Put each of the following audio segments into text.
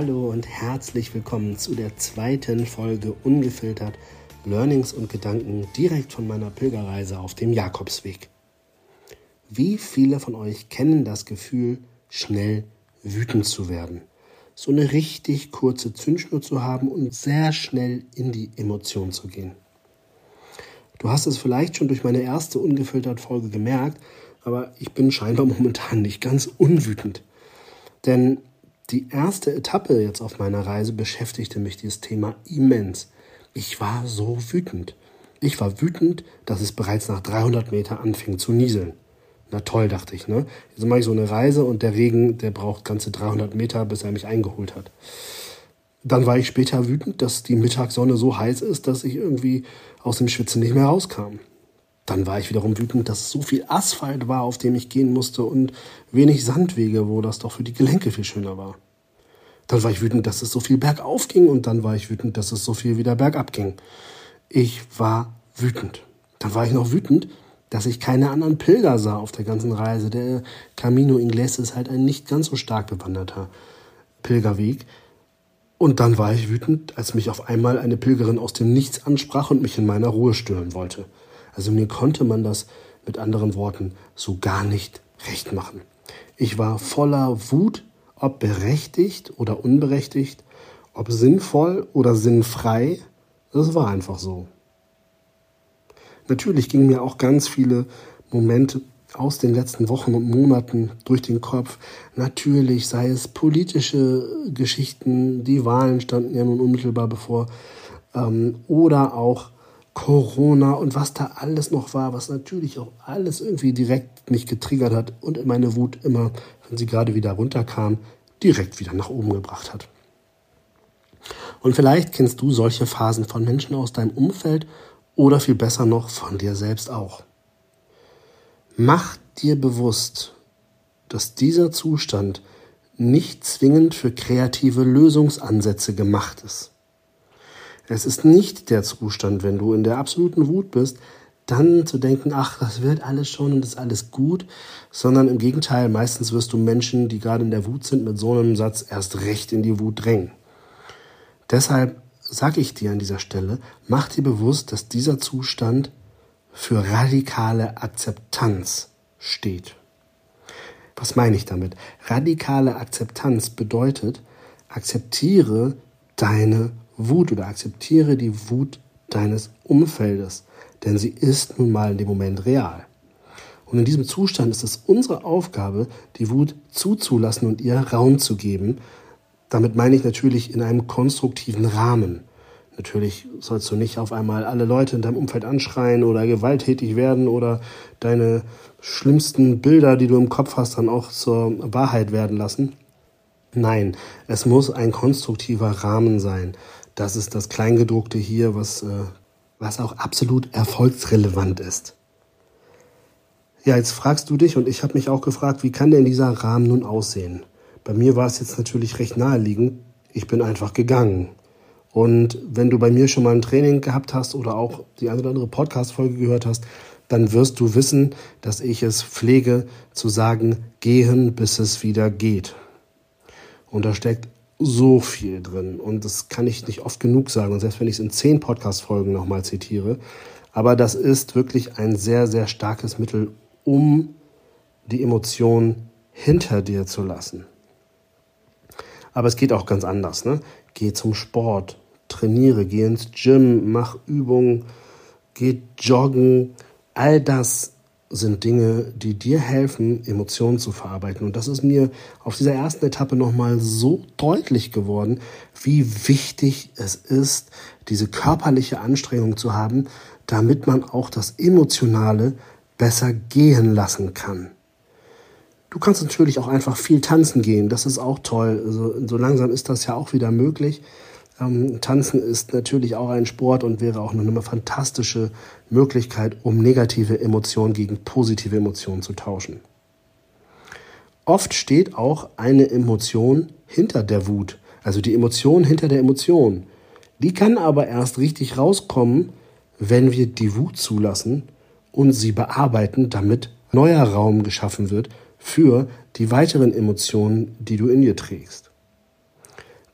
Hallo und herzlich willkommen zu der zweiten Folge Ungefiltert Learnings und Gedanken direkt von meiner Pilgerreise auf dem Jakobsweg. Wie viele von euch kennen das Gefühl, schnell wütend zu werden? So eine richtig kurze Zündschnur zu haben und sehr schnell in die Emotion zu gehen. Du hast es vielleicht schon durch meine erste ungefiltert Folge gemerkt, aber ich bin scheinbar momentan nicht ganz unwütend. Denn die erste Etappe jetzt auf meiner Reise beschäftigte mich dieses Thema immens. Ich war so wütend. Ich war wütend, dass es bereits nach 300 Meter anfing zu nieseln. Na toll, dachte ich, ne? Jetzt mache ich so eine Reise und der Regen, der braucht ganze 300 Meter, bis er mich eingeholt hat. Dann war ich später wütend, dass die Mittagssonne so heiß ist, dass ich irgendwie aus dem Schwitzen nicht mehr rauskam. Dann war ich wiederum wütend, dass so viel Asphalt war, auf dem ich gehen musste und wenig Sandwege, wo das doch für die Gelenke viel schöner war. Dann war ich wütend, dass es so viel bergauf ging und dann war ich wütend, dass es so viel wieder bergab ging. Ich war wütend. Dann war ich noch wütend, dass ich keine anderen Pilger sah auf der ganzen Reise. Der Camino Inglés ist halt ein nicht ganz so stark bewanderter Pilgerweg. Und dann war ich wütend, als mich auf einmal eine Pilgerin aus dem Nichts ansprach und mich in meiner Ruhe stören wollte. Also mir konnte man das mit anderen Worten so gar nicht recht machen. Ich war voller Wut, ob berechtigt oder unberechtigt, ob sinnvoll oder sinnfrei. Das war einfach so. Natürlich gingen mir auch ganz viele Momente aus den letzten Wochen und Monaten durch den Kopf. Natürlich sei es politische Geschichten, die Wahlen standen ja nun unmittelbar bevor, ähm, oder auch Corona und was da alles noch war, was natürlich auch alles irgendwie direkt mich getriggert hat und meine Wut immer, wenn sie gerade wieder runterkam, direkt wieder nach oben gebracht hat. Und vielleicht kennst du solche Phasen von Menschen aus deinem Umfeld oder viel besser noch von dir selbst auch. Mach dir bewusst, dass dieser Zustand nicht zwingend für kreative Lösungsansätze gemacht ist. Es ist nicht der Zustand, wenn du in der absoluten Wut bist, dann zu denken, ach, das wird alles schon und ist alles gut, sondern im Gegenteil, meistens wirst du Menschen, die gerade in der Wut sind, mit so einem Satz erst recht in die Wut drängen. Deshalb sage ich dir an dieser Stelle, mach dir bewusst, dass dieser Zustand für radikale Akzeptanz steht. Was meine ich damit? Radikale Akzeptanz bedeutet, akzeptiere deine Wut oder akzeptiere die Wut deines Umfeldes, denn sie ist nun mal in dem Moment real. Und in diesem Zustand ist es unsere Aufgabe, die Wut zuzulassen und ihr Raum zu geben. Damit meine ich natürlich in einem konstruktiven Rahmen. Natürlich sollst du nicht auf einmal alle Leute in deinem Umfeld anschreien oder gewalttätig werden oder deine schlimmsten Bilder, die du im Kopf hast, dann auch zur Wahrheit werden lassen. Nein, es muss ein konstruktiver Rahmen sein. Das ist das Kleingedruckte hier, was, äh, was auch absolut erfolgsrelevant ist. Ja, jetzt fragst du dich und ich habe mich auch gefragt, wie kann denn dieser Rahmen nun aussehen? Bei mir war es jetzt natürlich recht naheliegend. Ich bin einfach gegangen. Und wenn du bei mir schon mal ein Training gehabt hast oder auch die eine oder andere Podcast-Folge gehört hast, dann wirst du wissen, dass ich es pflege zu sagen, gehen, bis es wieder geht. Und da steckt so viel drin und das kann ich nicht oft genug sagen und selbst wenn ich es in zehn Podcast-Folgen nochmal zitiere, aber das ist wirklich ein sehr, sehr starkes Mittel, um die Emotionen hinter dir zu lassen. Aber es geht auch ganz anders. Ne? Geh zum Sport, trainiere, geh ins Gym, mach Übungen, geh joggen. All das sind Dinge, die dir helfen, Emotionen zu verarbeiten. Und das ist mir auf dieser ersten Etappe nochmal so deutlich geworden, wie wichtig es ist, diese körperliche Anstrengung zu haben, damit man auch das Emotionale besser gehen lassen kann. Du kannst natürlich auch einfach viel tanzen gehen, das ist auch toll. Also, so langsam ist das ja auch wieder möglich. Ähm, Tanzen ist natürlich auch ein Sport und wäre auch eine fantastische Möglichkeit, um negative Emotionen gegen positive Emotionen zu tauschen. Oft steht auch eine Emotion hinter der Wut, also die Emotion hinter der Emotion. Die kann aber erst richtig rauskommen, wenn wir die Wut zulassen und sie bearbeiten, damit neuer Raum geschaffen wird für die weiteren Emotionen, die du in dir trägst.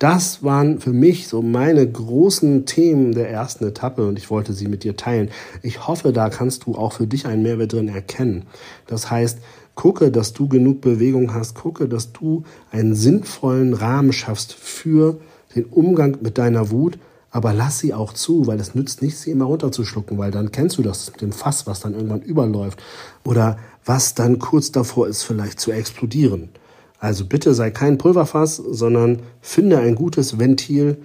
Das waren für mich so meine großen Themen der ersten Etappe und ich wollte sie mit dir teilen. Ich hoffe, da kannst du auch für dich einen Mehrwert drin erkennen. Das heißt, gucke, dass du genug Bewegung hast, gucke, dass du einen sinnvollen Rahmen schaffst für den Umgang mit deiner Wut, aber lass sie auch zu, weil es nützt nicht, sie immer runterzuschlucken, weil dann kennst du das mit dem Fass, was dann irgendwann überläuft oder was dann kurz davor ist, vielleicht zu explodieren. Also bitte sei kein Pulverfass, sondern finde ein gutes Ventil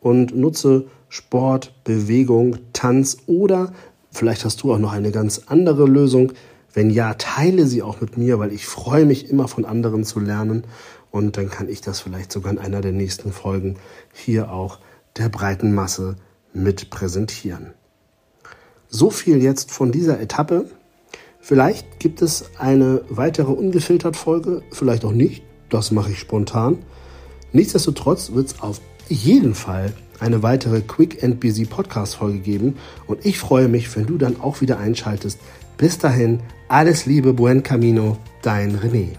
und nutze Sport, Bewegung, Tanz oder vielleicht hast du auch noch eine ganz andere Lösung. Wenn ja, teile sie auch mit mir, weil ich freue mich immer von anderen zu lernen und dann kann ich das vielleicht sogar in einer der nächsten Folgen hier auch der breiten Masse mit präsentieren. So viel jetzt von dieser Etappe. Vielleicht gibt es eine weitere ungefiltert Folge, vielleicht auch nicht. Das mache ich spontan. Nichtsdestotrotz wird es auf jeden Fall eine weitere Quick and Busy Podcast Folge geben und ich freue mich, wenn du dann auch wieder einschaltest. Bis dahin, alles Liebe, buen camino, dein René.